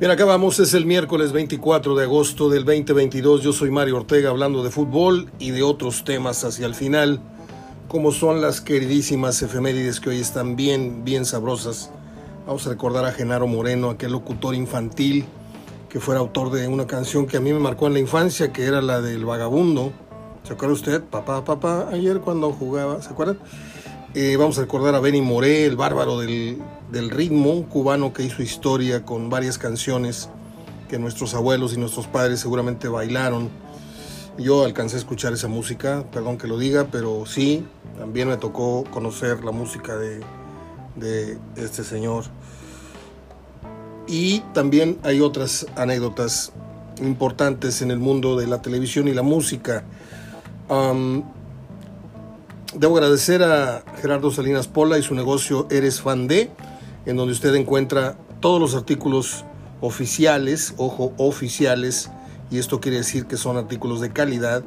Bien, acá vamos, es el miércoles 24 de agosto del 2022. Yo soy Mario Ortega hablando de fútbol y de otros temas hacia el final, como son las queridísimas efemérides que hoy están bien, bien sabrosas. Vamos a recordar a Genaro Moreno, aquel locutor infantil que fuera autor de una canción que a mí me marcó en la infancia, que era la del vagabundo. ¿Se acuerda usted? Papá, papá, ayer cuando jugaba, ¿se acuerdan? Eh, vamos a recordar a Benny Moré, el bárbaro del, del ritmo, cubano que hizo historia con varias canciones que nuestros abuelos y nuestros padres seguramente bailaron. Yo alcancé a escuchar esa música, perdón que lo diga, pero sí, también me tocó conocer la música de, de este señor. Y también hay otras anécdotas importantes en el mundo de la televisión y la música. Debo agradecer a Gerardo Salinas Pola y su negocio Eres Fan de, en donde usted encuentra todos los artículos oficiales, ojo, oficiales, y esto quiere decir que son artículos de calidad,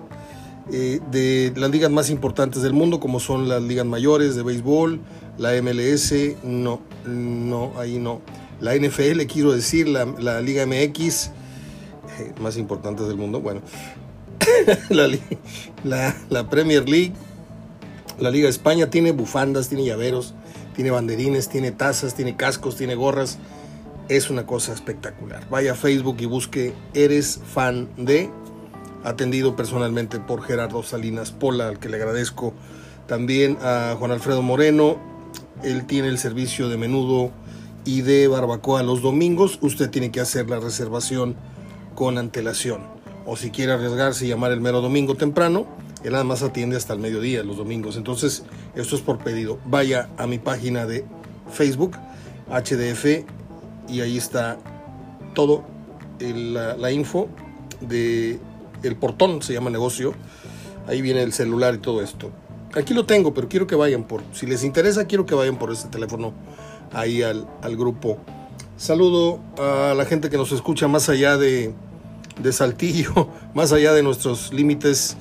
eh, de las ligas más importantes del mundo, como son las ligas mayores de béisbol, la MLS, no, no, ahí no. La NFL, quiero decir, la, la Liga MX, eh, más importantes del mundo, bueno, la, la, la Premier League, la Liga de España tiene bufandas, tiene llaveros, tiene banderines, tiene tazas, tiene cascos, tiene gorras. Es una cosa espectacular. Vaya a Facebook y busque Eres fan de, atendido personalmente por Gerardo Salinas Pola, al que le agradezco. También a Juan Alfredo Moreno. Él tiene el servicio de menudo y de barbacoa los domingos. Usted tiene que hacer la reservación con antelación. O si quiere arriesgarse y llamar el mero domingo temprano, él nada más atiende hasta el mediodía, los domingos. Entonces, esto es por pedido. Vaya a mi página de Facebook, HDF, y ahí está todo la, la, info de el portón, se llama negocio. Ahí viene el celular y todo esto. Aquí lo tengo, pero quiero que vayan por, si les interesa, quiero que vayan por ese teléfono ahí al, al grupo. Saludo a la gente que nos escucha más allá de, de Saltillo, más allá de nuestros límites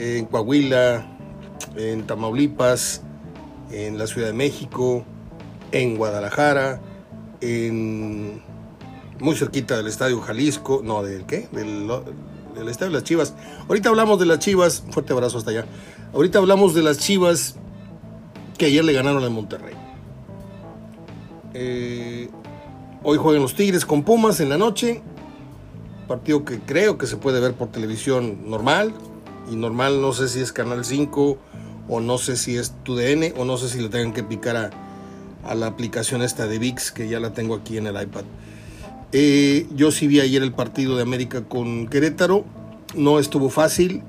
en Coahuila, en Tamaulipas, en la Ciudad de México, en Guadalajara, en muy cerquita del Estadio Jalisco, no, ¿del qué? Del, del Estadio de las Chivas. Ahorita hablamos de las Chivas, fuerte abrazo hasta allá. Ahorita hablamos de las Chivas que ayer le ganaron al Monterrey. Eh, hoy juegan los Tigres con Pumas en la noche. Partido que creo que se puede ver por televisión normal, y normal, no sé si es Canal 5 o no sé si es TUDN o no sé si le tengan que picar a, la aplicación esta de VIX que ya la tengo aquí en el iPad. Eh, yo sí vi ayer el partido de América con Querétaro, no estuvo fácil,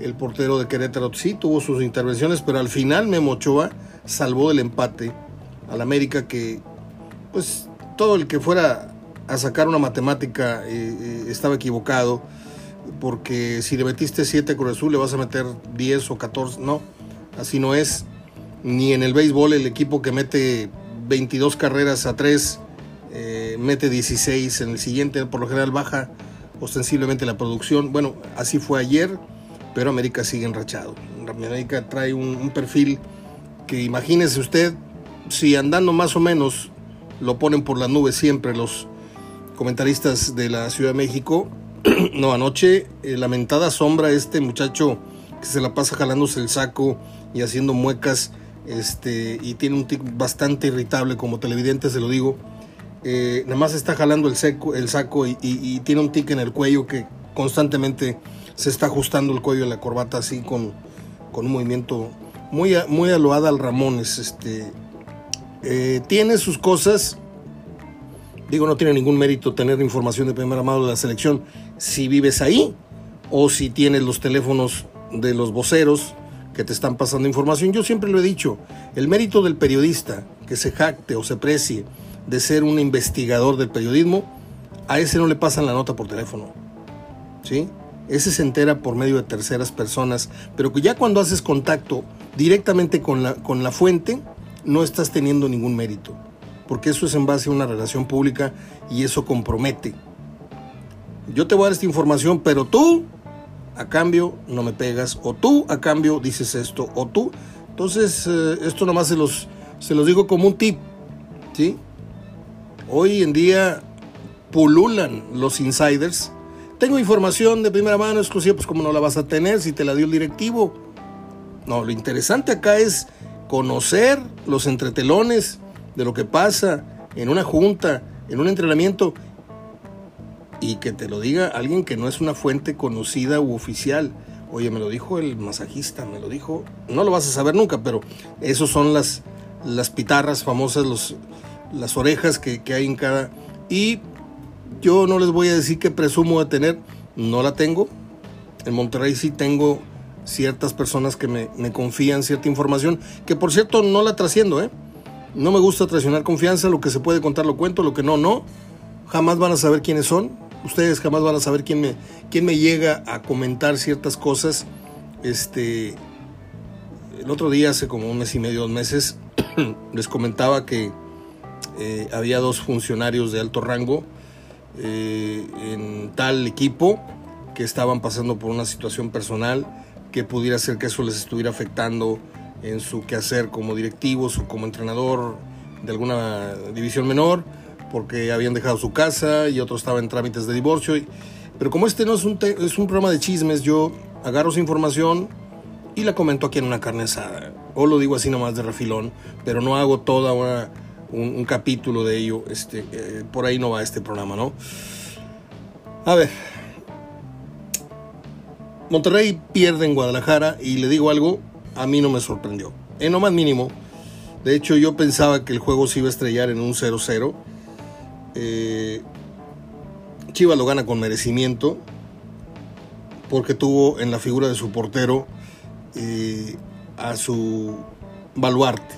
el portero de Querétaro sí tuvo sus intervenciones, pero al final Memo Ochoa salvó del empate al América que pues todo el que fuera a sacar una matemática eh, eh, estaba equivocado porque si le metiste 7 Cruz Azul le vas a meter 10 o 14, no, así no es. Ni en el béisbol el equipo que mete 22 carreras a 3 eh, mete 16, en el siguiente por lo general baja ostensiblemente la producción. Bueno, así fue ayer, pero América sigue enrachado. América trae un, perfil que imagínese usted, si andando más o menos lo ponen por las nubes siempre los comentaristas de la Ciudad de México, no, anoche eh, lamentada sombra este muchacho que se la pasa jalándose el saco y haciendo muecas este, y tiene un tic bastante irritable como televidente, se lo digo. Eh, nada más está jalando el, seco, el saco y, tiene un tic en el cuello que constantemente se está ajustando el cuello de la corbata así con, con un movimiento muy, muy aloada al Ramones. Este, eh, tiene sus cosas, digo, no tiene ningún mérito tener información de primera mano de la selección si vives ahí o si tienes los teléfonos de los voceros que te están pasando información. Yo siempre lo he dicho, el mérito del periodista que se jacte o se precie de ser un investigador del periodismo, a ese no le pasan la nota por teléfono. ¿Sí? Ese se entera por medio de terceras personas, pero que ya cuando haces contacto directamente con la, con la fuente, no estás teniendo ningún mérito, porque eso es en base a una relación pública y eso compromete yo te voy a dar esta información, pero tú a cambio no me pegas, o tú a cambio dices esto, o tú. Entonces, eh, esto nomás se los, se los digo como un tip, ¿sí? Hoy en día pululan los insiders. Tengo información de primera mano exclusiva, pues como no la vas a tener si te la dio el directivo. No, lo interesante acá es conocer los entretelones de lo que pasa en una junta, en un entrenamiento, y que te lo diga alguien que no es una fuente conocida u oficial. Oye, me lo dijo el masajista, me lo dijo. No lo vas a saber nunca, pero esos son las, las pitarras famosas, los, las orejas que, que hay en cada. Y yo no les voy a decir que presumo de tener, no la tengo. En Monterrey sí tengo ciertas personas que me, me, confían cierta información, que por cierto no la trasciendo, ¿eh? No me gusta traicionar confianza, lo que se puede contar lo cuento, lo que no, no. Jamás van a saber quiénes son, ustedes jamás van a saber quién me, quién me llega a comentar ciertas cosas. Este, el otro día, hace como un mes y medio, dos meses, les comentaba que eh, había dos funcionarios de alto rango eh, en tal equipo que estaban pasando por una situación personal que pudiera ser que eso les estuviera afectando en su quehacer como directivos o como entrenador de alguna división menor, porque habían dejado su casa y otro estaba en trámites de divorcio. pero como este no es un, es un programa de chismes, yo agarro su información y la comento aquí en una carne asada. O lo digo así nomás de refilón, pero no hago toda una, un, capítulo de ello. Este, eh, por ahí no va este programa, ¿no? A ver, Monterrey pierde en Guadalajara y le digo algo, a mí no me sorprendió. En lo más mínimo. De hecho, yo pensaba que el juego se iba a estrellar en un 0-0. Eh, Chivas lo gana con merecimiento porque tuvo en la figura de su portero eh, a su baluarte.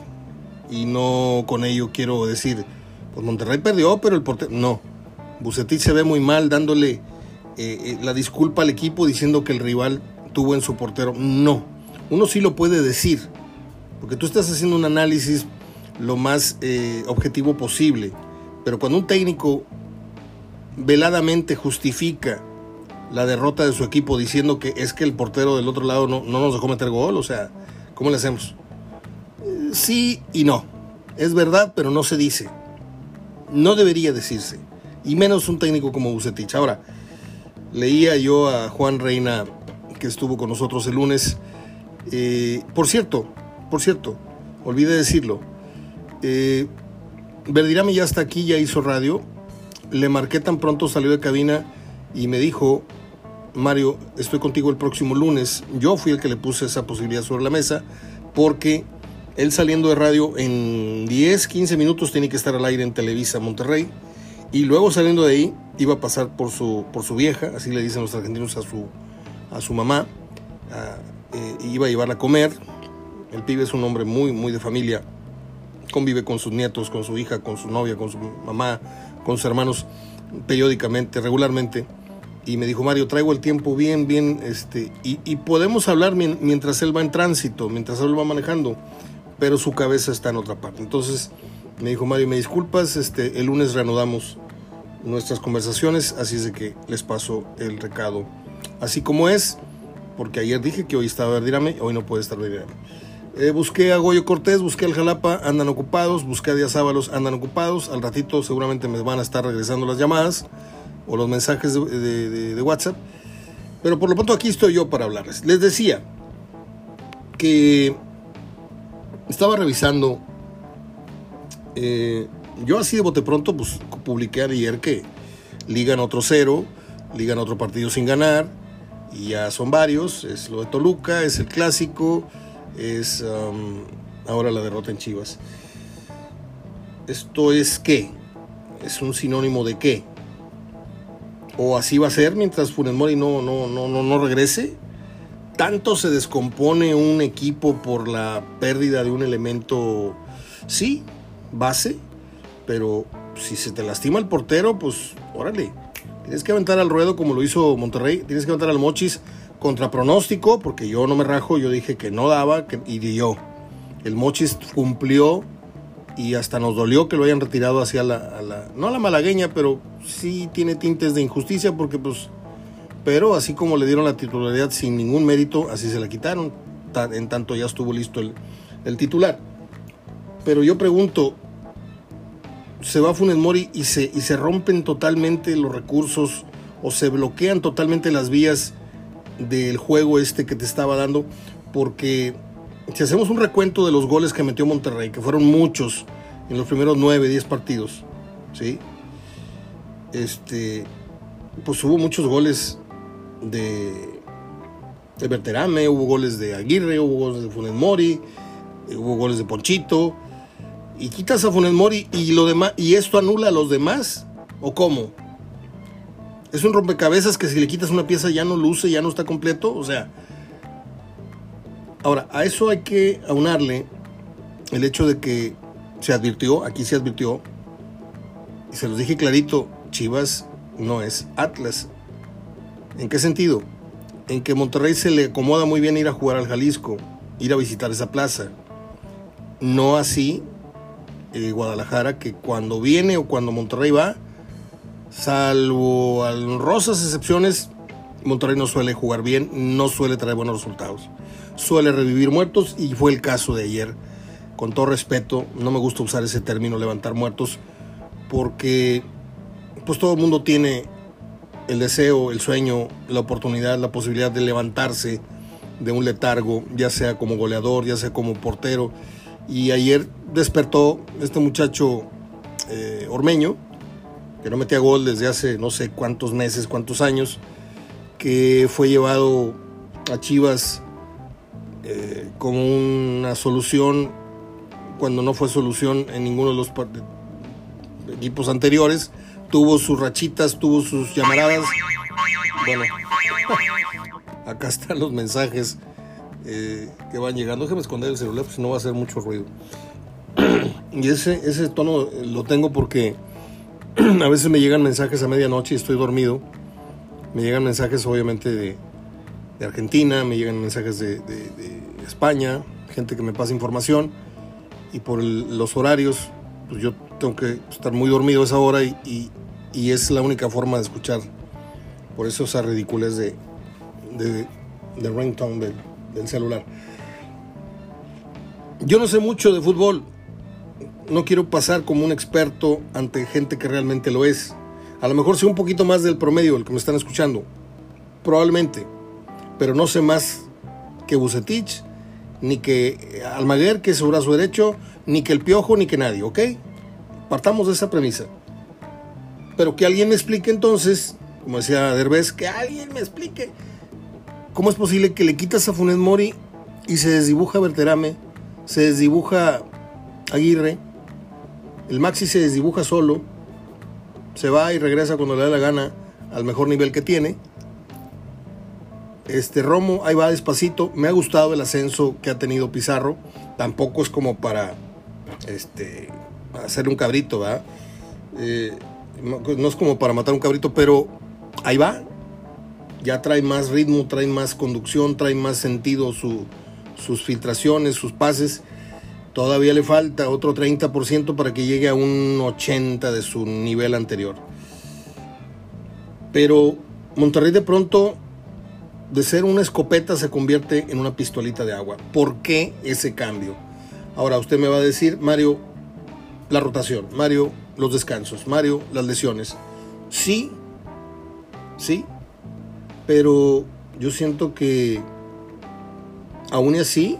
Y no con ello quiero decir, pues Monterrey perdió, pero el portero... No, Bucetich se ve muy mal dándole eh, la disculpa al equipo diciendo que el rival tuvo en su portero. No, uno sí lo puede decir, porque tú estás haciendo un análisis lo más eh, objetivo posible, pero cuando un técnico veladamente justifica la derrota de su equipo diciendo que es que el portero del otro lado no, no nos dejó meter gol, o sea, ¿cómo le hacemos? Sí y no. Es verdad, pero no se dice. No debería decirse. Y menos un técnico como Bucetich. Ahora, Leía yo a Juan Reina, que estuvo con nosotros el lunes. Por cierto, por cierto, olvidé decirlo. Eh, ya está aquí, ya hizo radio. Le marqué tan pronto, salió de cabina y me dijo, Mario, estoy contigo el próximo lunes. Yo fui el que le puse esa posibilidad sobre la mesa porque él saliendo de radio en 10, 15 minutos tiene que estar al aire en Televisa Monterrey y luego saliendo de ahí iba a pasar por su, por su vieja, así le dicen los argentinos a su, a su mamá, eh, iba a llevarla a comer. El pibe es un hombre muy, muy de familia, convive con sus nietos, con su hija, con su novia, con su mamá, con sus hermanos periódicamente, regularmente. Y me dijo, Mario, traigo el tiempo bien, bien, este, y, y podemos hablar mientras él va en tránsito, mientras él va manejando, pero su cabeza está en otra parte. Entonces me dijo, Mario, me disculpas, este, el lunes reanudamos nuestras conversaciones, así es de que les paso el recado así como es, porque ayer dije que hoy estaba Verdirame, hoy no puede estar Verdirame. Eh, busqué a Goyo Cortés, busqué al Jalapa, andan ocupados, busqué a Díaz Ábalos, andan ocupados, al ratito seguramente me van a estar regresando las llamadas o los mensajes de, WhatsApp, pero por lo pronto aquí estoy yo para hablarles. Les decía que estaba revisando eh, yo así de bote pronto, pues publiqué ayer que ligan otro cero, ligan otro partido sin ganar, y ya son varios, es lo de Toluca, es el clásico, es um, ahora la derrota en Chivas. ¿Esto es qué? ¿Es un sinónimo de qué? ¿O así va a ser mientras Funes Mori no, no, no, no, no regrese? ¿Tanto se descompone un equipo por la pérdida de un elemento? Sí, base, pero si se te lastima el portero, pues órale, tienes que aventar al ruedo como lo hizo Monterrey, tienes que aventar al Mochis contra pronóstico, porque yo no me rajo, yo dije que no daba que, y dio. El Mochis cumplió y hasta nos dolió que lo hayan retirado hacia la, no a la malagueña, pero sí tiene tintes de injusticia porque pues, pero así como le dieron la titularidad sin ningún mérito, así se la quitaron, en tanto ya estuvo listo el titular. Pero yo pregunto, se va Funes Mori y se, y se rompen totalmente los recursos o se bloquean totalmente las vías del juego este que te estaba dando, porque si hacemos un recuento de los goles que metió Monterrey, que fueron muchos en los primeros 9, 10 partidos, ¿sí? Este, pues hubo muchos goles de, de Berterame, hubo goles de Aguirre, hubo goles de Funes Mori, hubo goles de Ponchito, y quitas a Funes Mori y lo demás, y esto anula a los demás, ¿o cómo? Es un rompecabezas que si le quitas una pieza ya no luce, ya no está completo, o sea, ahora, a eso hay que aunarle el hecho de que se advirtió, aquí se advirtió, y se los dije clarito, Chivas no es Atlas. ¿En qué sentido? En que Monterrey se le acomoda muy bien ir a jugar al Jalisco, ir a visitar esa plaza. No así eh, Guadalajara, que cuando viene o cuando Monterrey va, salvo honrosas excepciones, Monterrey no suele jugar bien, no suele traer buenos resultados. Suele revivir muertos y fue el caso de ayer. Con todo respeto, no me gusta usar ese término levantar muertos porque pues todo el mundo tiene el deseo, el sueño, la oportunidad, la posibilidad de levantarse de un letargo, ya sea como goleador, ya sea como portero. Y ayer despertó este muchacho eh, ormeño, que no metía gol desde hace no sé cuántos meses, cuántos años, que fue llevado a Chivas eh, como una solución cuando no fue solución en ninguno de los equipos anteriores tuvo sus rachitas, tuvo sus llamaradas. Bueno, acá están los mensajes eh, que van llegando. Déjame esconder el celular, porque si no va a hacer mucho ruido. y ese, ese tono lo tengo porque a veces me llegan mensajes a medianoche y estoy dormido. Me llegan mensajes obviamente de, Argentina, me llegan mensajes de, España, gente que me pasa información. Y por los horarios, pues yo tengo que estar muy dormido a esa hora y, es la única forma de escuchar. Por eso esa ridiculez de, de, de ringtone del, celular. Yo no sé mucho de fútbol. No quiero pasar como un experto ante gente que realmente lo es. A lo mejor sé un poquito más del promedio, el que me están escuchando. Probablemente. Pero no sé más que Bucetich, ni que Almaguer, que es su brazo derecho, ni que el Piojo, ni que nadie, ¿ok? Partamos de esa premisa. Pero que alguien me explique entonces, como decía Derbez, que alguien me explique cómo es posible que le quitas a Funes Mori y se desdibuja Berterame, se desdibuja Aguirre, el Maxi se desdibuja solo, se va y regresa cuando le da la gana al mejor nivel que tiene. Este Romo ahí va despacito. Me ha gustado el ascenso que ha tenido Pizarro. Tampoco es como para este hacer un cabrito, ¿verdad? Eh, no es como para matar un cabrito, pero ahí va. Ya trae más ritmo, trae más conducción, trae más sentido sus filtraciones, sus pases. Todavía le falta otro 30% para que llegue a un 80% de su nivel anterior. Pero Monterrey de pronto, de ser una escopeta, se convierte en una pistolita de agua. ¿Por qué ese cambio? Ahora usted me va a decir, Mario, la rotación, Mario, los descansos, Mario, las lesiones. Sí, sí, pero yo siento que aún así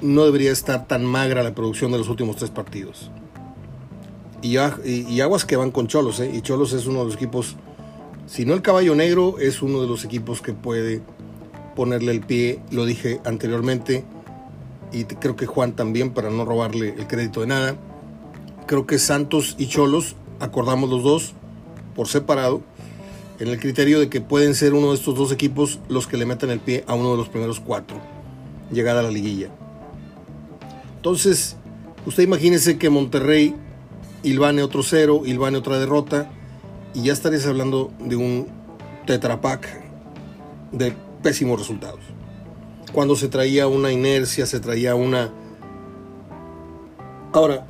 no debería estar tan magra la producción de los últimos tres partidos. Y, y, aguas que van con Cholos, ¿eh? y Cholos es uno de los equipos, si no el caballo negro, es uno de los equipos que puede ponerle el pie, lo dije anteriormente, y creo que Juan también, para no robarle el crédito de nada. Creo que Santos y Cholos, acordamos los dos por separado, en el criterio de que pueden ser uno de estos dos equipos los que le metan el pie a uno de los primeros cuatro, llegar a la liguilla. Entonces, usted imagínese que Monterrey ilvane otro cero, ilvane otra derrota, y ya estarías hablando de un tetrapack de pésimos resultados cuando se traía una inercia, se traía una... Ahora,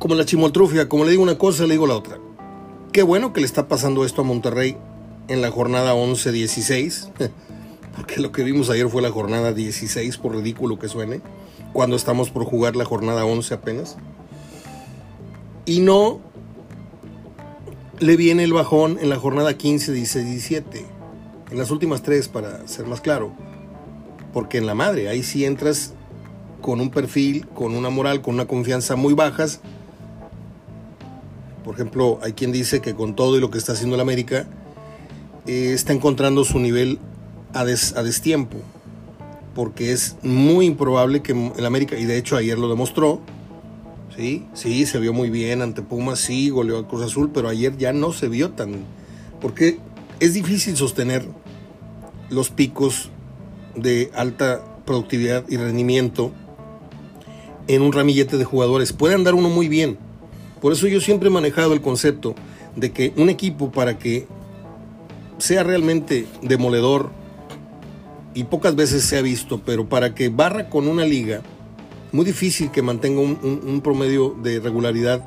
como la chimoltrufia, como le digo una cosa, le digo la otra. Qué bueno que le está pasando esto a Monterrey en la jornada 11-16, porque lo que vimos ayer fue la jornada 16, por ridículo que suene, cuando estamos por jugar la jornada 11 apenas. Y no le viene el bajón en la jornada 15, 16, 17. En las últimas tres, para ser más claro. Porque en la madre, ahí sí entras con un perfil, con una moral, con una confianza muy bajas. Por ejemplo, hay quien dice que con todo y lo que está haciendo el América, eh, está encontrando su nivel a, a destiempo. Porque es muy improbable que el América, y de hecho ayer lo demostró, ¿sí? Sí, se vio muy bien ante Pumas, sí, goleó a Cruz Azul, pero ayer ya no se vio tan... Porque es difícil sostener los picos de alta productividad y rendimiento en un ramillete de jugadores. Puede andar uno muy bien. Por eso yo siempre he manejado el concepto de que un equipo para que sea realmente demoledor, y pocas veces se ha visto, pero para que barra con una liga, muy difícil que mantenga un, promedio de regularidad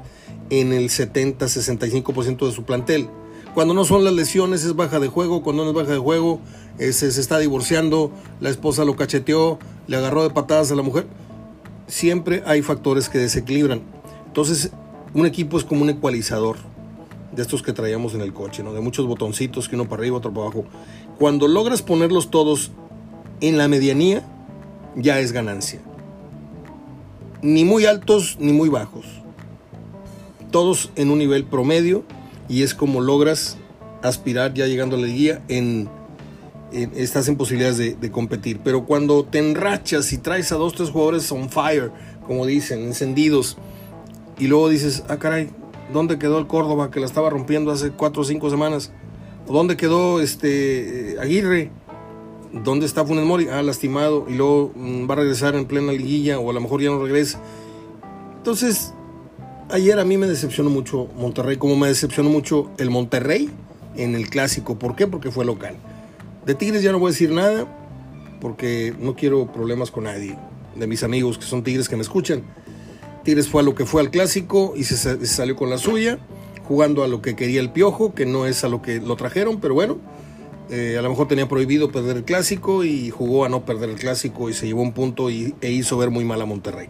en el 70-65% de su plantel. Cuando no son las lesiones es baja de juego, cuando no es baja de juego se está divorciando, la esposa lo cacheteó, le agarró de patadas a la mujer. Siempre hay factores que desequilibran. Entonces, un equipo es como un ecualizador de estos que traíamos en el coche, ¿no? De muchos botoncitos, que uno para arriba, otro para abajo. Cuando logras ponerlos todos en la medianía, ya es ganancia. Ni muy altos ni muy bajos. Todos en un nivel promedio y es como logras aspirar ya llegando a la guía en estás en posibilidades de, competir. Pero cuando te enrachas y traes a dos, tres jugadores on fire, como dicen, encendidos, y luego dices, ah, caray, ¿dónde quedó el Córdoba que la estaba rompiendo hace cuatro o cinco semanas? ¿O dónde quedó este eh, Aguirre? ¿Dónde está Funes Mori? Ah, lastimado, y luego mm, va a regresar en plena liguilla, o a lo mejor ya no regresa. Entonces, ayer a mí me decepcionó mucho Monterrey, como me decepcionó mucho el Monterrey en el clásico. ¿Por qué? Porque fue local. De Tigres ya no voy a decir nada porque no quiero problemas con nadie. De mis amigos que son Tigres que me escuchan. Tigres fue a lo que fue al clásico y se, salió con la suya, jugando a lo que quería el piojo, que no es a lo que lo trajeron, pero bueno, eh, a lo mejor tenía prohibido perder el clásico y jugó a no perder el clásico y se llevó un punto y, e hizo ver muy mal a Monterrey.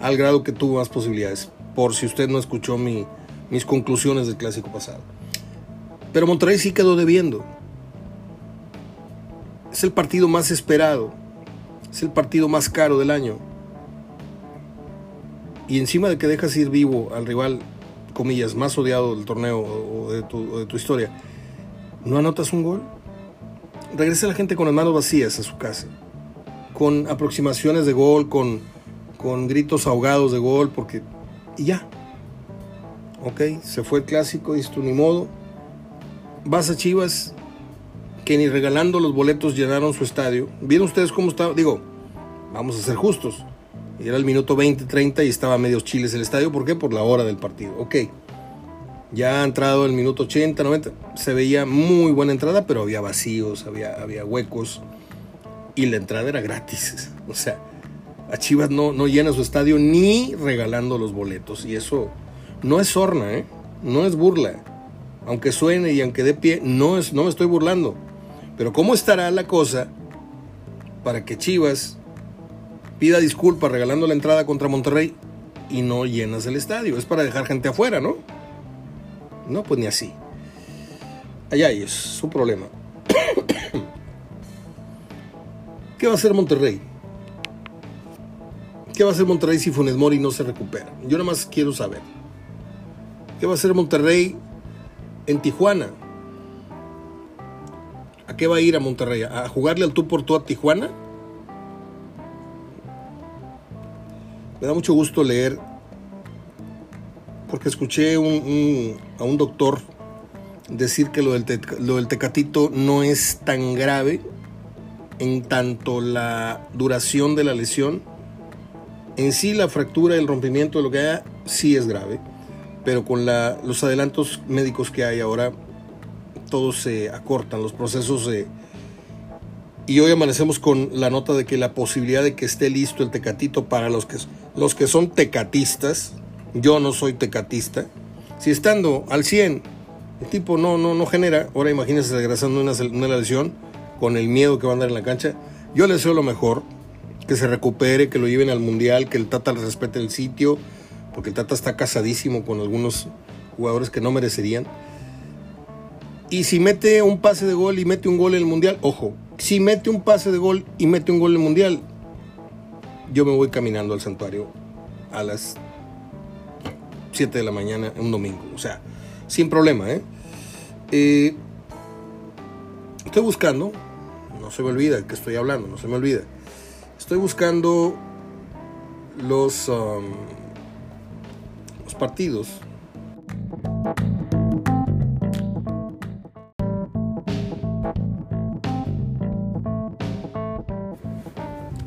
Al grado que tuvo más posibilidades, por si usted no escuchó mis conclusiones del clásico pasado. Pero Monterrey sí quedó debiendo. Es el partido más esperado. Es el partido más caro del año. Y encima de que dejas ir vivo al rival, comillas, más odiado del torneo o de tu, historia, ¿no anotas un gol? Regresa la gente con las manos vacías a su casa. Con aproximaciones de gol, con, con gritos ahogados de gol, porque... Y ya. Ok, se fue el clásico, y esto ni modo. Vas a Chivas, que ni regalando los boletos llenaron su estadio. ¿Vieron ustedes cómo estaba? Digo, vamos a ser justos. Era el minuto 20, 30 y estaba a medios chiles el estadio. ¿Por qué? Por la hora del partido. Ok. Ya ha entrado el minuto 80, 90. Se veía muy buena entrada, pero había vacíos, había, había huecos. Y la entrada era gratis. O sea, a Chivas no, no llena su estadio ni regalando los boletos. Y eso no es sorna, ¿eh? No es burla. Aunque suene y aunque dé pie, no, es, no me estoy burlando. Pero ¿cómo estará la cosa para que Chivas pida disculpas regalando la entrada contra Monterrey y no llenas el estadio? Es para dejar gente afuera, ¿no? No, pues ni así. Allá es su problema. ¿Qué va a hacer Monterrey? ¿Qué va a hacer Monterrey si Funes Mori no se recupera? Yo nada más quiero saber. ¿Qué va a hacer Monterrey en Tijuana? ¿A qué va a ir a Monterrey? ¿A jugarle al tú por tú a Tijuana? Me da mucho gusto leer, porque escuché a un doctor decir que lo del, lo del Tecatito no es tan grave en tanto la duración de la lesión. En sí la fractura, el rompimiento lo que haya, sí es grave, pero con los adelantos médicos que hay ahora, todos se acortan, los procesos se... Y hoy amanecemos con la nota de que la posibilidad de que esté listo el tecatito para los que, los que son tecatistas, yo no soy tecatista, si estando al 100 el tipo no, no, no genera, ahora imagínense regresando una, una lesión con el miedo que va a andar en la cancha, yo le deseo lo mejor, que se recupere, que lo lleven al mundial, que el Tata respete el sitio, porque el Tata está casadísimo con algunos jugadores que no merecerían. Y si mete un pase de gol y mete un gol en el Mundial, ojo, si mete un pase de gol y mete un gol en el Mundial, yo me voy caminando al santuario a las 7 de la mañana un domingo. O sea, sin problema, ¿eh? ¿eh? estoy buscando, no se me olvida que estoy hablando, no se me olvida. Estoy buscando los, um, los partidos.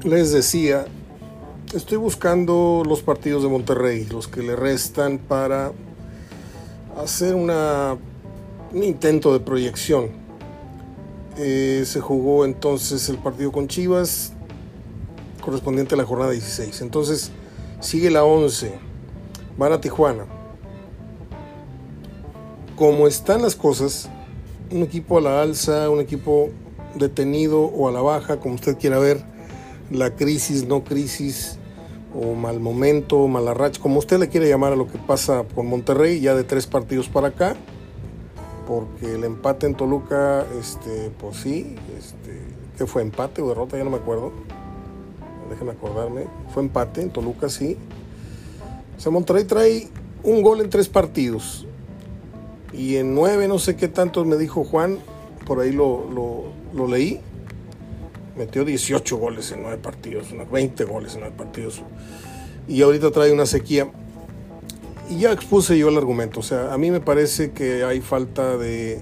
Les decía, estoy buscando los partidos de Monterrey, los que le restan para hacer una, un intento de proyección. Eh, se jugó entonces el partido con Chivas, correspondiente a la jornada 16. Entonces sigue la 11. Van a Tijuana. Como están las cosas, un equipo a la alza, un equipo detenido o a la baja, como usted quiera ver, la crisis, no crisis, o mal momento, mala racha, como usted le quiere llamar a lo que pasa por Monterrey, ya de tres partidos para acá, porque el empate en Toluca, este, pues sí, este, ¿qué fue? ¿Empate o derrota? Ya no me acuerdo déjeme acordarme, fue empate en Toluca, sí. O sea, Monterrey trae un gol en tres partidos. Y en nueve, no sé qué tantos me dijo Juan, por ahí lo, lo, leí. Metió 18 goles en nueve partidos, 20 goles en nueve partidos. Y ahorita trae una sequía. Y ya expuse yo el argumento. O sea, a mí me parece que hay falta de,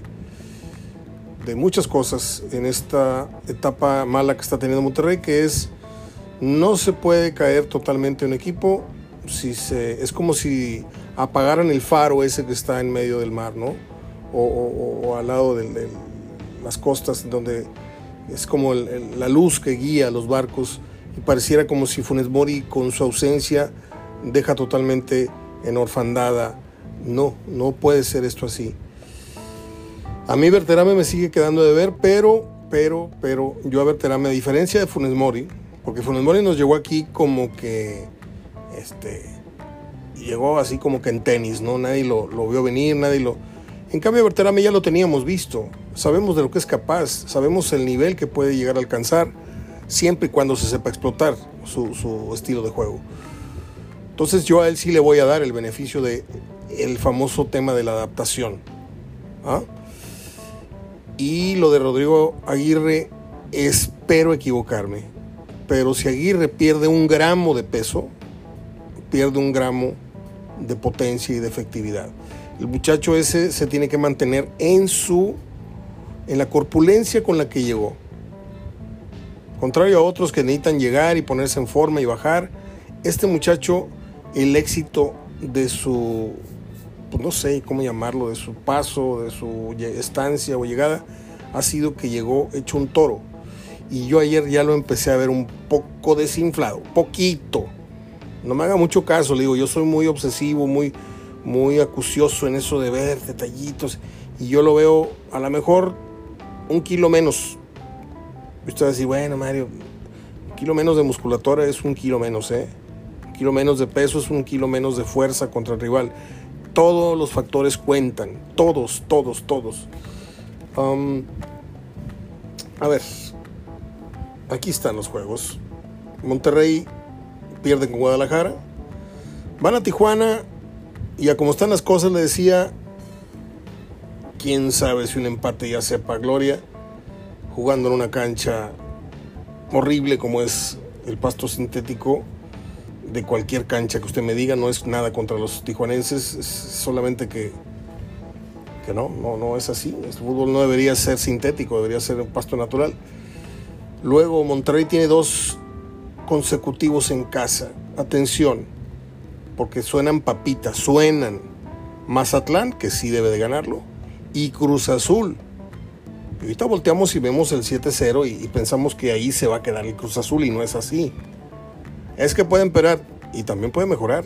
de muchas cosas en esta etapa mala que está teniendo Monterrey, que es no se puede caer totalmente un equipo si se, es como si apagaran el faro ese que está en medio del mar, ¿no? O, al lado de, las costas, donde es como la luz que guía los barcos y pareciera como si Funes Mori con su ausencia deja totalmente en orfandada. No, no puede ser esto así. A mí Berterame me sigue quedando de ver, pero, pero, pero yo a Berterame, a diferencia de Funes Mori, porque Funes Mori nos llegó aquí como que, este, llegó así como que en tenis, ¿no? Nadie lo, vio venir, nadie lo... En cambio, Berterame ya lo teníamos visto. Sabemos de lo que es capaz, sabemos el nivel que puede llegar a alcanzar, siempre y cuando se sepa explotar su, estilo de juego. Entonces yo a él sí le voy a dar el beneficio de el famoso tema de la adaptación. ¿ah? Y lo de Rodrigo Aguirre, espero equivocarme pero si Aguirre pierde un gramo de peso, pierde un gramo de potencia y de efectividad. El muchacho ese se tiene que mantener en su en la corpulencia con la que llegó. Contrario a otros que necesitan llegar y ponerse en forma y bajar, este muchacho el éxito de su pues no sé cómo llamarlo, de su paso, de su estancia o llegada ha sido que llegó hecho un toro y yo ayer ya lo empecé a ver un poco desinflado, poquito. No me haga mucho caso, le digo, yo soy muy obsesivo, muy, muy acucioso en eso de ver detallitos y yo lo veo a lo mejor un kilo menos. Y usted va a decir, bueno, Mario, un kilo menos de musculatura es un kilo menos, ¿eh? Un kilo menos de peso es un kilo menos de fuerza contra el rival. Todos los factores cuentan, todos, todos, todos. Um, a ver, aquí están los juegos. Monterrey pierde con Guadalajara. Van a Tijuana y a como están las cosas le decía, quién sabe si un empate ya sepa gloria, jugando en una cancha horrible como es el pasto sintético de cualquier cancha que usted me diga, no es nada contra los tijuanenses, es solamente que, que no, no, no es así. El fútbol no debería ser sintético, debería ser un pasto natural. Luego Monterrey tiene dos consecutivos en casa. Atención, porque suenan papitas, suenan. Mazatlán, que sí debe de ganarlo, y Cruz Azul. Y ahorita volteamos y vemos el 7-0 y, pensamos que ahí se va a quedar el Cruz Azul y no es así. Es que puede empeorar y también puede mejorar.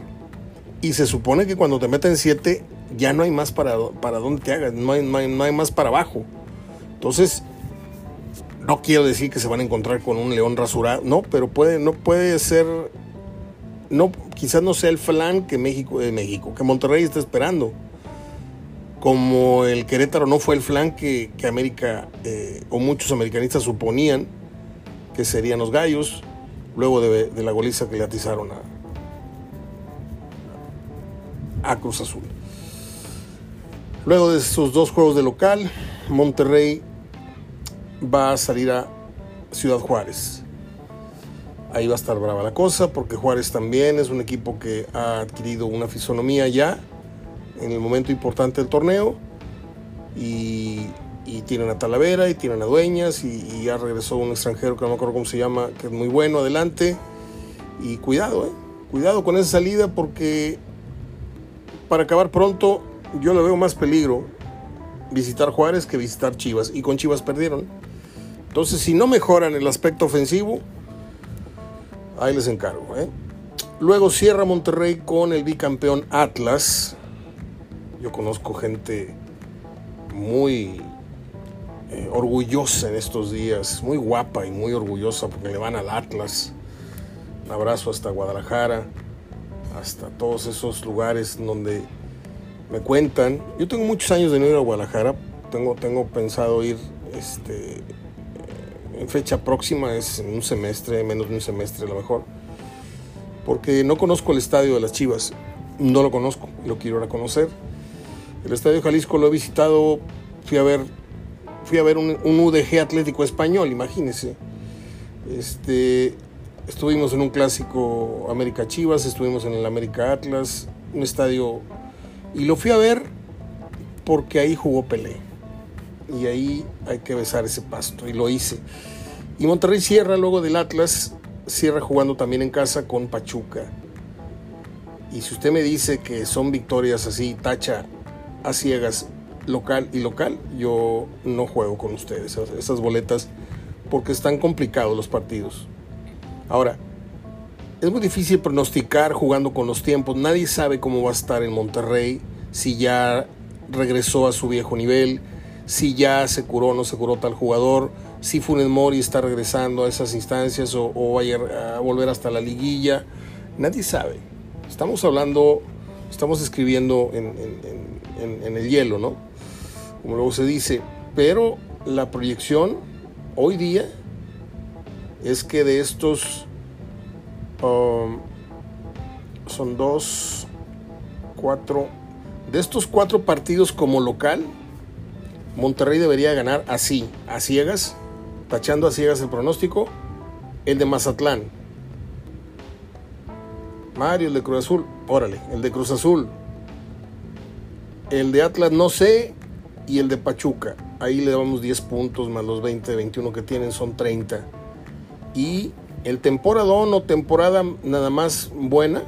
Y se supone que cuando te meten 7 ya no hay más para, para dónde te hagas, no hay, no hay más para abajo. Entonces, no quiero decir que se van a encontrar con un león rasurado, no, pero puede, no puede ser, no quizás no sea el flan que México, eh, México, que Monterrey está esperando. Como el Querétaro no fue el flan que, América eh, o muchos americanistas suponían que serían los gallos, luego de, la goliza que le atizaron a, a Cruz Azul. Luego de esos dos juegos de local, Monterrey va a salir a Ciudad Juárez. Ahí va a estar brava la cosa porque Juárez también es un equipo que ha adquirido una fisonomía ya en el momento importante del torneo y, tienen a Talavera y tienen a Dueñas y, ya regresó un extranjero que no me acuerdo cómo se llama, que es muy bueno, adelante. Y cuidado, eh, cuidado con esa salida porque para acabar pronto yo le veo más peligro visitar Juárez que visitar Chivas y con Chivas perdieron. Entonces, si no mejoran el aspecto ofensivo, ahí les encargo. ¿eh? Luego cierra Monterrey con el bicampeón Atlas. Yo conozco gente muy eh, orgullosa en estos días, muy guapa y muy orgullosa porque le van al Atlas. Un abrazo hasta Guadalajara, hasta todos esos lugares donde me cuentan. Yo tengo muchos años de no ir a Guadalajara, tengo, tengo pensado ir este, en fecha próxima, es en un semestre, menos de un semestre a lo mejor, porque no conozco el estadio de las Chivas, no lo conozco, lo quiero reconocer. El estadio Jalisco lo he visitado, fui a ver, fui a ver un, UDG Atlético Español, imagínense. Este, estuvimos en un clásico América Chivas, estuvimos en el América Atlas, un estadio, y lo fui a ver porque ahí jugó Pelé y ahí hay que besar ese pasto y lo hice. Y Monterrey cierra luego del Atlas, cierra jugando también en casa con Pachuca. Y si usted me dice que son victorias así, tacha a ciegas, local y local, yo no juego con ustedes esas boletas porque están complicados los partidos. Ahora, es muy difícil pronosticar jugando con los tiempos. Nadie sabe cómo va a estar en Monterrey, si ya regresó a su viejo nivel, si ya se curó o no se curó tal jugador, si Funes Mori está regresando a esas instancias o, va a, volver hasta la liguilla. Nadie sabe. Estamos hablando, estamos escribiendo en, el hielo, ¿no? Como luego se dice. Pero la proyección hoy día es que de estos um, son dos, cuatro, de estos cuatro partidos como local, Monterrey debería ganar así, a ciegas, tachando a ciegas el pronóstico, el de Mazatlán. Mario, el de Cruz Azul, órale, el de Cruz Azul. El de Atlas no sé y el de Pachuca. Ahí le damos 10 puntos más los 20, 21 que tienen son 30. Y el temporadón o temporada nada más buena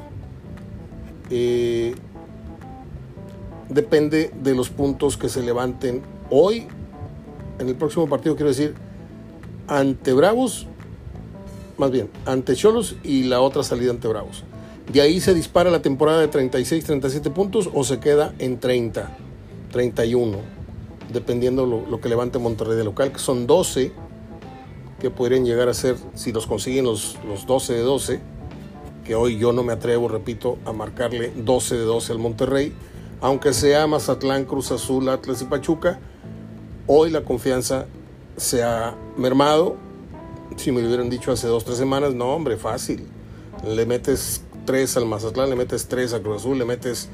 eh, depende de los puntos que se levanten hoy, en el próximo partido, quiero decir, ante Bravos, más bien, ante Cholos y la otra salida ante Bravos. De ahí se dispara la temporada de 36, 37 puntos o se queda en 30, 31, dependiendo lo, que levante Monterrey de local, que son 12 que podrían llegar a ser, si los consiguen los, los 12 de 12, que hoy yo no me atrevo, repito, a marcarle 12 de 12 al Monterrey, aunque sea Mazatlán, Cruz Azul, Atlas y Pachuca, Hoy la confianza se ha mermado. Si me lo hubieran dicho hace dos, tres semanas, no, hombre, fácil. Le metes tres al Mazatlán, le metes tres a Cruz Azul, le metes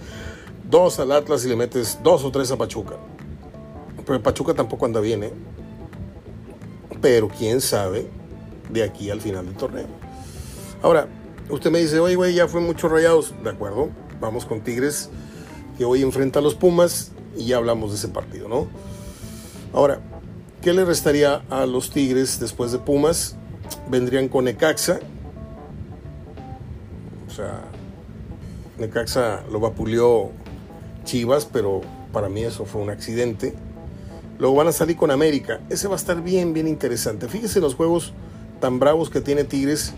dos al Atlas y le metes dos o tres a Pachuca. Pero Pachuca tampoco anda bien, ¿eh? Pero quién sabe de aquí al final del torneo. Ahora, usted me dice, oye, güey, ya fue muchos rayados. De acuerdo, vamos con Tigres, que hoy enfrenta a los Pumas y ya hablamos de ese partido, ¿no? Ahora, ¿qué le restaría a los Tigres después de Pumas? Vendrían con Necaxa. Necaxa lo vapuleó Chivas, pero para mí eso fue un accidente. Luego van a salir con América. Ese va a estar bien, bien interesante. Fíjese los juegos tan bravos que tiene Tigres.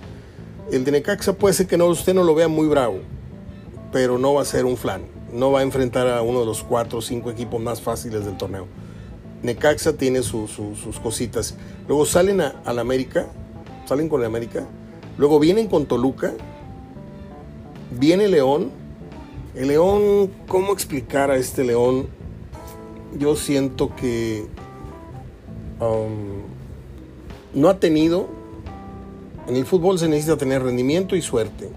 El de Necaxa puede ser que no, usted no lo vea muy bravo, pero no va a ser un flan. No va a enfrentar a uno de los cuatro o cinco equipos más fáciles del torneo. Necaxa tiene sus cositas. Luego salen a, la América, salen con la América. Luego vienen con Toluca. Viene León. El León, ¿cómo explicar a este León? Yo siento que um, no ha tenido. En el fútbol se necesita tener rendimiento y suerte.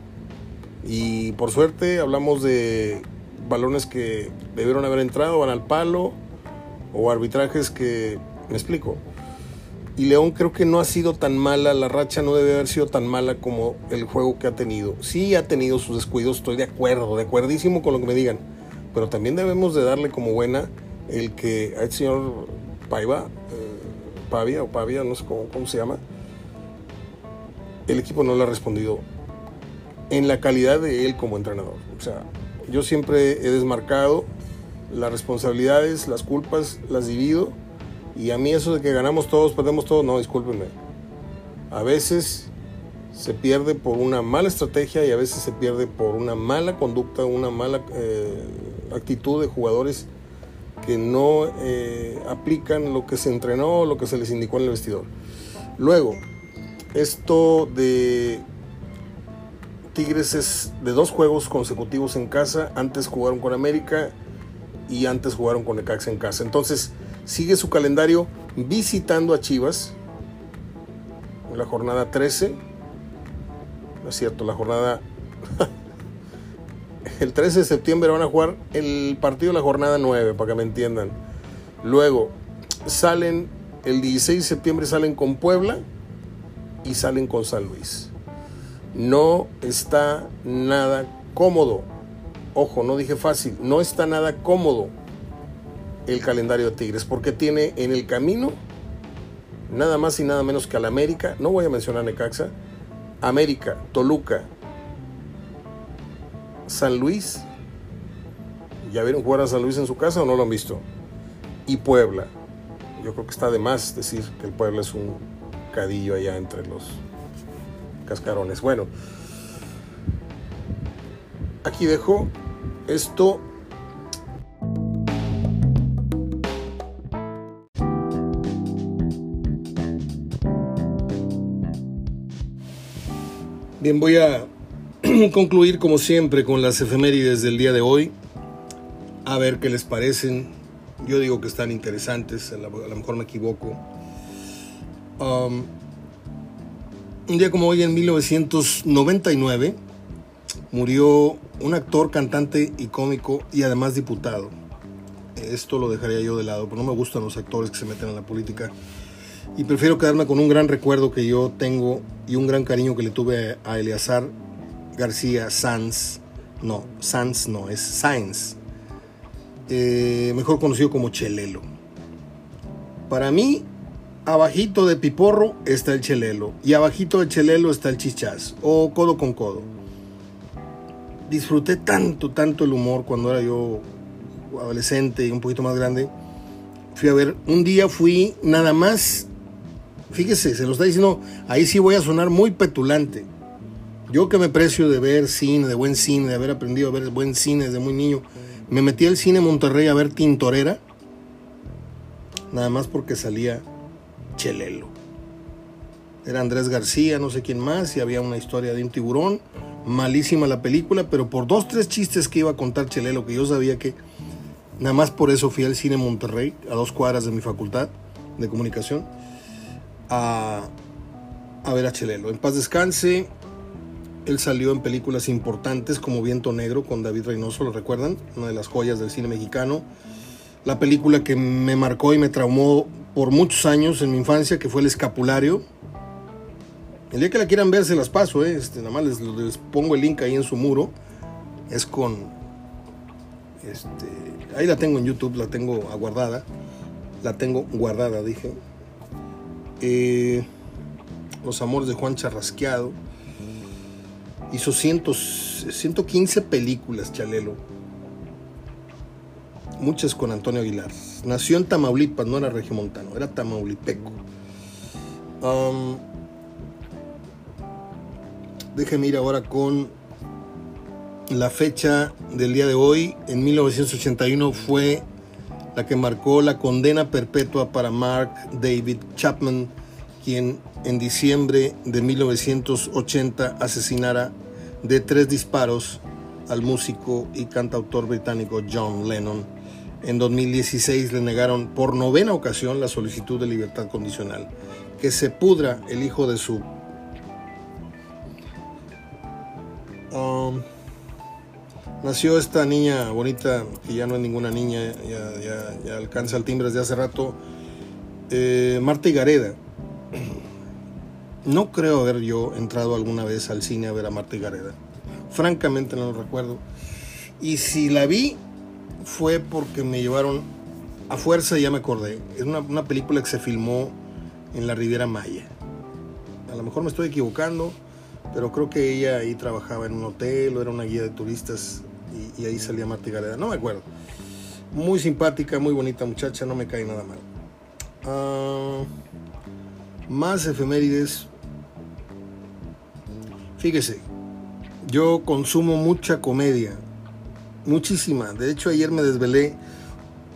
Y por suerte hablamos de balones que debieron haber entrado, van al palo, o arbitrajes que, me explico. Y León creo que no ha sido tan mala, la racha no debe haber sido tan mala como el juego que ha tenido. Sí ha tenido sus descuidos, estoy de acuerdo, de acuerdísimo con lo que me digan. Pero también debemos de darle como buena el que a este señor Paiva, eh, Pavia o Pavia, no sé cómo, cómo se llama, el equipo no le ha respondido en la calidad de él como entrenador. O sea, yo siempre he desmarcado las responsabilidades, las culpas, las divido. Y a mí eso de que ganamos todos, perdemos todos, no, discúlpenme. A veces se pierde por una mala estrategia y a veces se pierde por una mala conducta, una mala eh, actitud de jugadores que no eh, aplican lo que se entrenó, lo que se les indicó en el vestidor. Luego, esto de Tigres es de dos juegos consecutivos en casa. Antes jugaron con América y antes jugaron con Necaxa en casa. Entonces, sigue su calendario visitando a Chivas en la jornada 13. No es cierto, la jornada. el 13 de septiembre van a jugar el partido de la jornada 9, para que me entiendan. Luego, salen el 16 de septiembre, salen con Puebla y salen con San Luis no está nada cómodo. Ojo, no dije fácil, no está nada cómodo el calendario de Tigres, porque tiene en el camino nada más y nada menos que al América, no voy a mencionar Necaxa, América, Toluca, San Luis, ¿ya vieron jugar a San Luis en su casa o no lo han visto? Y Puebla. Yo creo que está de más decir que el Puebla es un cadillo allá entre los cascarones. Bueno, aquí dejo esto. Bien, voy a concluir como siempre con las efemérides del día de hoy. A ver qué les parecen. Yo digo que están interesantes, a lo mejor me equivoco. Um, un día como hoy, en 1999, murió un actor, cantante y cómico y además diputado. Esto lo dejaría yo de lado, pero no me gustan los actores que se meten en la política. Y prefiero quedarme con un gran recuerdo que yo tengo y un gran cariño que le tuve a Eleazar García Sanz. No, Sanz no, es Sainz. Eh, mejor conocido como Chelelo. Para mí, abajito de Piporro está el Chelelo y abajito del Chelelo está el Chichaz o codo con codo. Disfruté tanto, tanto el humor cuando era yo adolescente y un poquito más grande. Fui a ver, un día fui nada más, fíjese, se lo está diciendo, ahí sí voy a sonar muy petulante. Yo que me precio de ver cine, de buen cine, de haber aprendido a ver buen cine desde muy niño, me metí al cine Monterrey a ver Tintorera, nada más porque salía Chelelo. Era Andrés García, no sé quién más, y había una historia de un tiburón. Malísima la película, pero por dos, tres chistes que iba a contar Chelelo, que yo sabía que nada más por eso fui al cine Monterrey, a dos cuadras de mi facultad de comunicación, a, a ver a Chelelo. En paz descanse, él salió en películas importantes como Viento Negro con David Reynoso, ¿lo recuerdan? Una de las joyas del cine mexicano. La película que me marcó y me traumó por muchos años en mi infancia, que fue el escapulario. El día que la quieran ver se las paso, ¿eh? este, nada más les, pongo el link ahí en su muro. Es con... Este, ahí la tengo en YouTube, la tengo aguardada. La tengo guardada, dije. Eh, Los amores de Juan Charrasqueado. Hizo cientos, 115 películas, Chalelo muchas con Antonio Aguilar. Nació en Tamaulipas, no era regiomontano, era tamaulipeco. Déjeme ir ahora con la fecha del día de hoy. En 1981 fue la que marcó la condena perpetua para Mark David Chapman, quien en diciembre de 1980 asesinara de tres disparos al músico y cantautor británico John Lennon. En 2016 le negaron por novena ocasión la solicitud de libertad condicional. Que se pudra el hijo de su... Um, nació esta niña bonita, que ya no es ninguna niña, ya, alcanza el timbre desde hace rato, eh, Marta Gareda. No creo haber yo entrado alguna vez al cine a ver a Marta Gareda. Francamente no lo recuerdo. Y si la vi, fue porque me llevaron a fuerza, ya me acordé. Es una, una película que se filmó en la Riviera Maya. A lo mejor me estoy equivocando, pero creo que ella ahí trabajaba en un hotel o era una guía de turistas y, ahí salía Marta Gareda. No me acuerdo. Muy simpática, muy bonita muchacha, no me cae nada mal. Ah, más efemérides. Fíjese, yo consumo mucha comedia, muchísima. De hecho, ayer me desvelé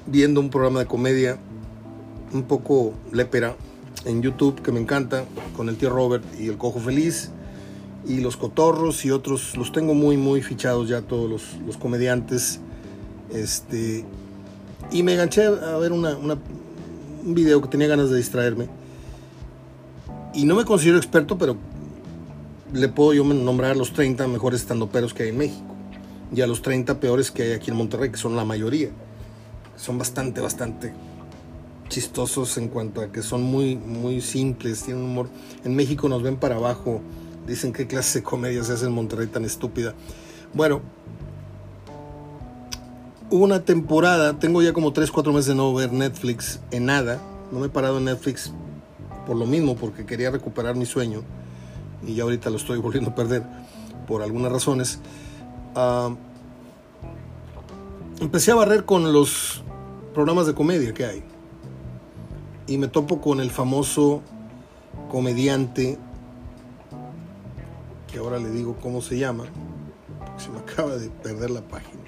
viendo un programa de comedia un poco lépera en YouTube que me encanta, con el tío Robert y el Cojo Feliz, y los Cotorros y otros. Los tengo muy, muy fichados ya todos los, comediantes. Este, y me enganché a ver una, un video que tenía ganas de distraerme. Y no me considero experto, pero le puedo yo nombrar los 30 mejores estandoperos que hay en México y a los 30 peores que hay aquí en Monterrey, que son la mayoría. Son bastante, bastante chistosos en cuanto a que son muy, muy simples, tienen humor. En México nos ven para abajo, dicen qué clase de comedia se hace en Monterrey tan estúpida. Bueno, hubo una temporada, tengo ya como 3, 4 meses de no ver Netflix en nada, no me he parado en Netflix por lo mismo, porque quería recuperar mi sueño y ya ahorita lo estoy volviendo a perder por algunas razones. Ah, empecé a barrer con los programas de comedia que hay y me topo con el famoso comediante que ahora le digo cómo se llama, se me acaba de perder la página.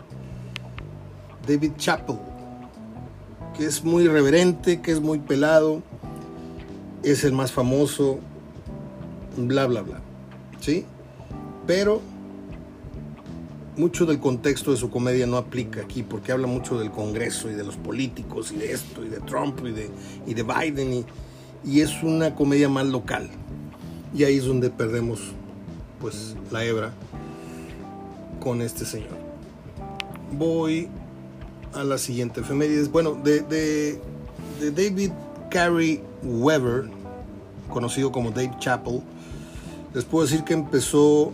David Chappell, que es muy irreverente, que es muy pelado, es el más famoso, bla, bla, bla. ¿Sí? Pero mucho del contexto de su comedia no aplica aquí, porque habla mucho del Congreso y de los políticos y de esto y de Trump y de, y de Biden y, y es una comedia más local. Y ahí es donde perdemos pues la hebra con este señor. Voy a la siguiente efemérides. Bueno, de, de, David Carey Weber, conocido como Dave Chappell, les puedo decir que empezó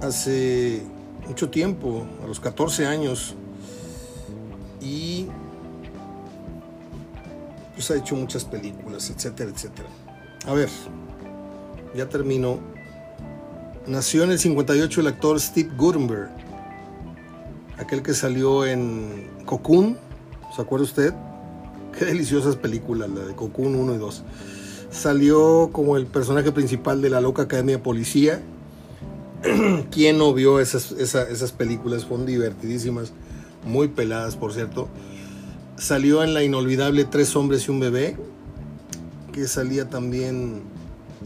hace mucho tiempo, a los 14 años, y pues ha hecho muchas películas, etcétera, etcétera. A ver, ya termino. Nació en el 58 el actor Steve Gutenberg, aquel que salió en Cocoon, ¿se acuerda usted? Qué deliciosas películas, la de Cocoon 1 y 2 salió como el personaje principal de la loca Academia Policía. ¿Quién no vio esas, esas, películas? Fueron divertidísimas, muy peladas, por cierto. Salió en la inolvidable Tres hombres y un bebé, que salía también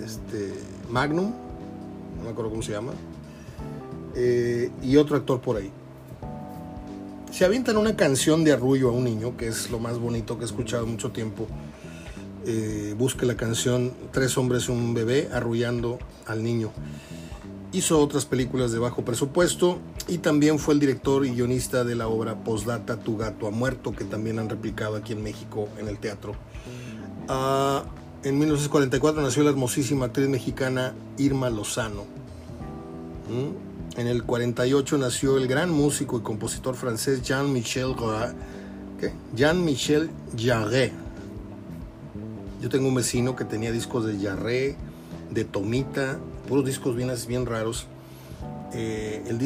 este, Magnum, no me acuerdo cómo se llama, eh, y otro actor por ahí. Se avientan una canción de arrullo a un niño, que es lo más bonito que he escuchado mucho tiempo eh, busque la canción Tres hombres y un bebé arrullando al niño. Hizo otras películas de bajo presupuesto y también fue el director y guionista de la obra Postdata Tu gato ha muerto, que también han replicado aquí en México en el teatro. Ah, en 1944 nació la hermosísima actriz mexicana Irma Lozano. ¿Mm? En el 48 nació el gran músico y compositor francés Jean-Michel Jean-Michel Jarre yo tengo un vecino que tenía discos de Yarré, de Tomita, puros discos bien, bien raros. Eh, el,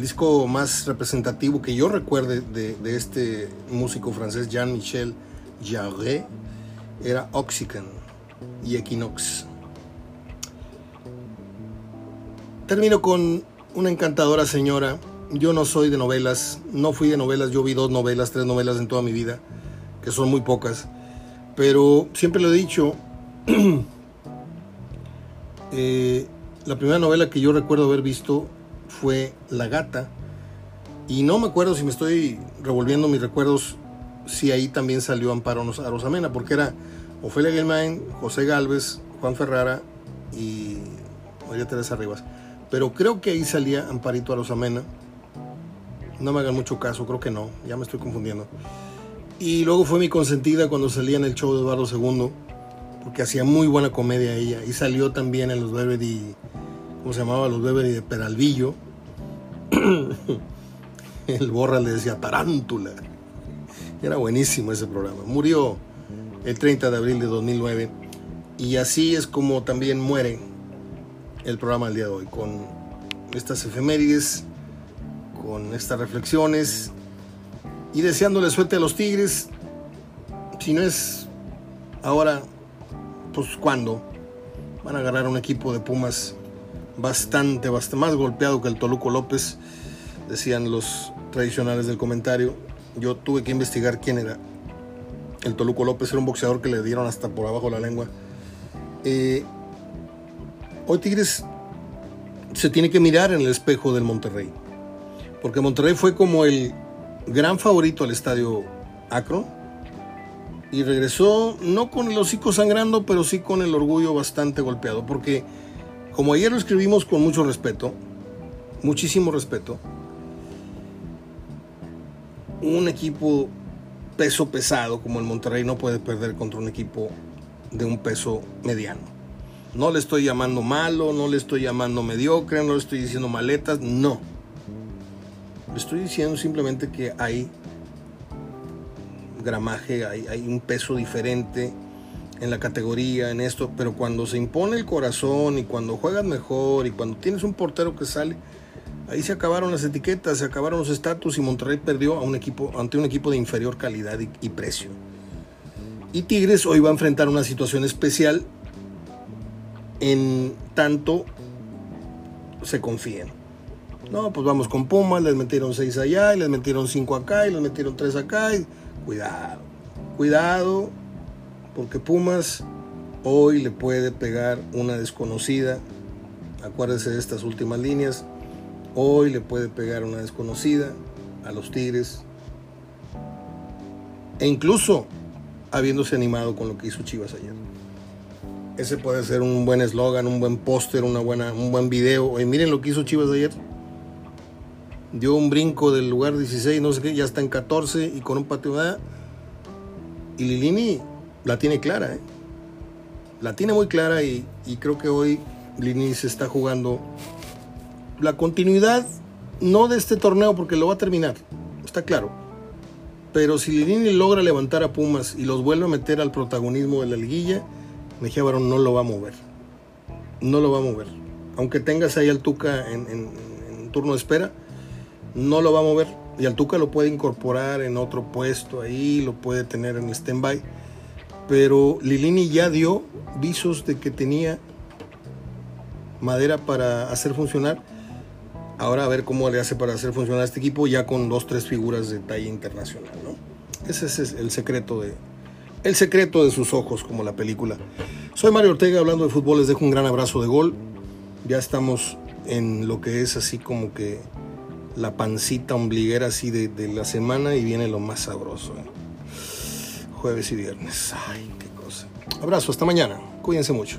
disco más representativo que yo recuerde de, este músico francés Jean-Michel Jarre era Oxygen y Equinox. Termino con una encantadora señora. Yo no soy de novelas, no fui de novelas, yo vi dos novelas, tres novelas en toda mi vida, que son muy pocas. Pero siempre lo he dicho, eh, la primera novela que yo recuerdo haber visto fue La Gata. Y no me acuerdo si me estoy revolviendo mis recuerdos, si ahí también salió Amparo Arosamena, porque era Ofelia Gelmain, José Galvez, Juan Ferrara y María Teresa Rivas. Pero creo que ahí salía Amparito Arosamena. No me hagan mucho caso, creo que no, ya me estoy confundiendo. Y luego fue mi consentida cuando salía en el show de Eduardo II, porque hacía muy buena comedia ella. Y salió también en los Beverly, ¿cómo se llamaba? Los Beverly de Peralvillo. el Borra le decía Tarántula. Era buenísimo ese programa. Murió el 30 de abril de 2009. Y así es como también muere el programa del día de hoy, con estas efemérides, con estas reflexiones y deseándole suerte a los Tigres. Si no es ahora, pues cuando van a agarrar un equipo de Pumas bastante, bastante más golpeado que el Toluco López, decían los tradicionales del comentario. Yo tuve que investigar quién era. El Toluco López era un boxeador que le dieron hasta por abajo la lengua. Eh, hoy Tigres se tiene que mirar en el espejo del Monterrey. Porque Monterrey fue como el gran favorito al estadio Acro y regresó no con el hocico sangrando, pero sí con el orgullo bastante golpeado, porque como ayer lo escribimos con mucho respeto, muchísimo respeto, un equipo peso pesado como el Monterrey no puede perder contra un equipo de un peso mediano. No le estoy llamando malo, no le estoy llamando mediocre, no le estoy diciendo maletas, no Estoy diciendo simplemente que hay gramaje, hay, hay un peso diferente en la categoría, en esto, pero cuando se impone el corazón y cuando juegas mejor y cuando tienes un portero que sale, ahí se acabaron las etiquetas, se acabaron los estatus y Monterrey perdió a un equipo, ante un equipo de inferior calidad y, precio. Y Tigres hoy va a enfrentar una situación especial en tanto se confíen. No, pues vamos con Pumas, les metieron seis allá, y les metieron cinco acá, y les metieron tres acá. Y... Cuidado, cuidado, porque Pumas hoy le puede pegar una desconocida. Acuérdense de estas últimas líneas. Hoy le puede pegar una desconocida a los Tigres. E incluso habiéndose animado con lo que hizo Chivas ayer. Ese puede ser un buen eslogan, un buen póster, una buena, un buen video. Oye, miren lo que hizo Chivas ayer dio un brinco del lugar 16, no sé qué, ya está en 14 y con un patio. Y Lilini la tiene clara, ¿eh? La tiene muy clara y, creo que hoy Lilini se está jugando la continuidad, no de este torneo porque lo va a terminar, está claro. Pero si Lilini logra levantar a Pumas y los vuelve a meter al protagonismo de la liguilla, Mejía Barón no lo va a mover. No lo va a mover. Aunque tengas ahí al Tuca en, en turno de espera, no lo va a mover. Y al Tuca lo puede incorporar en otro puesto ahí, lo puede tener en stand-by. Pero Lilini ya dio visos de que tenía madera para hacer funcionar. Ahora a ver cómo le hace para hacer funcionar este equipo ya con dos, tres figuras de talla internacional, ¿no? Ese es el secreto de, el secreto de sus ojos, como la película. Soy Mario Ortega, hablando de fútbol, les dejo un gran abrazo de gol. Ya estamos en lo que es así como que la pancita ombliguera así de, la semana y viene lo más sabroso. ¿eh? Jueves y viernes. Ay, qué cosa. Abrazo, hasta mañana. Cuídense mucho.